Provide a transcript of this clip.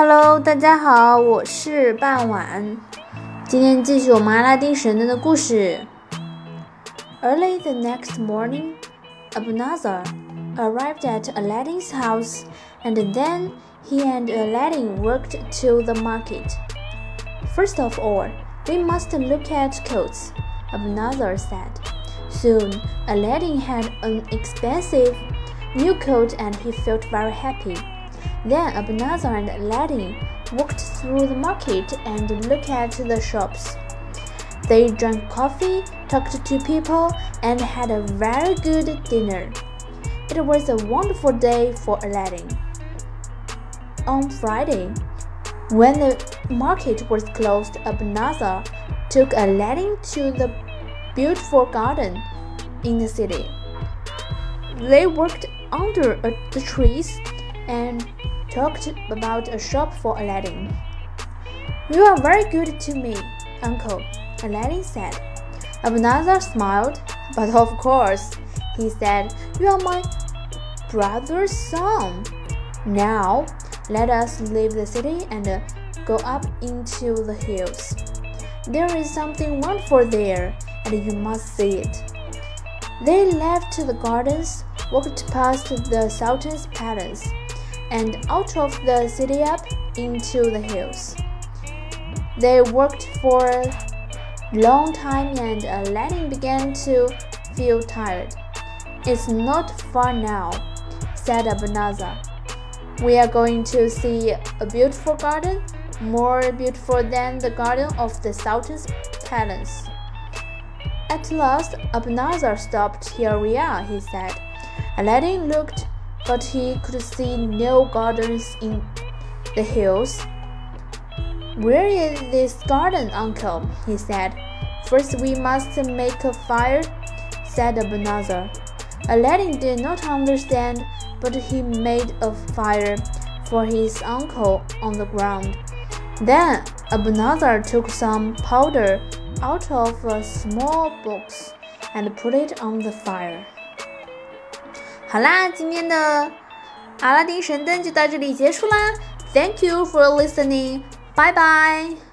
Hello, 大家好，我是傍晚。今天继续我们阿拉丁神灯的故事。Early the next morning, Abanazar arrived at Aladdin's house, and then he and Aladdin walked to the market. First of all, we must look at coats, Abanazar said. Soon, Aladdin had an expensive new coat, and he felt very happy. Then Abanazar and Aladdin walked through the market and looked at the shops. They drank coffee, talked to people, and had a very good dinner. It was a wonderful day for Aladdin. On Friday, when the market was closed, Abanazar took Aladdin to the beautiful garden in the city. They worked under the trees and talked about a shop for Aladdin. You are very good to me, Uncle, Aladdin said. Abanazar smiled, but of course, he said, You are my brother's son. Now, let us leave the city and go up into the hills. There is something wonderful there, and you must see it. They left the gardens, walked past the Sultan's palace, and out of the city up into the hills. They worked for a long time and Aladdin began to feel tired. It's not far now, said Abanazar. We are going to see a beautiful garden, more beautiful than the garden of the Sultan's palace. At last, Abanazar stopped. Here we are, he said. Aladdin looked but he could see no gardens in the hills. Where is this garden, uncle? he said. First, we must make a fire, said Abanazar. Aladdin did not understand, but he made a fire for his uncle on the ground. Then Abanazar took some powder out of a small box and put it on the fire. 好啦，今天的阿拉丁神灯就到这里结束啦。Thank you for listening. Bye bye.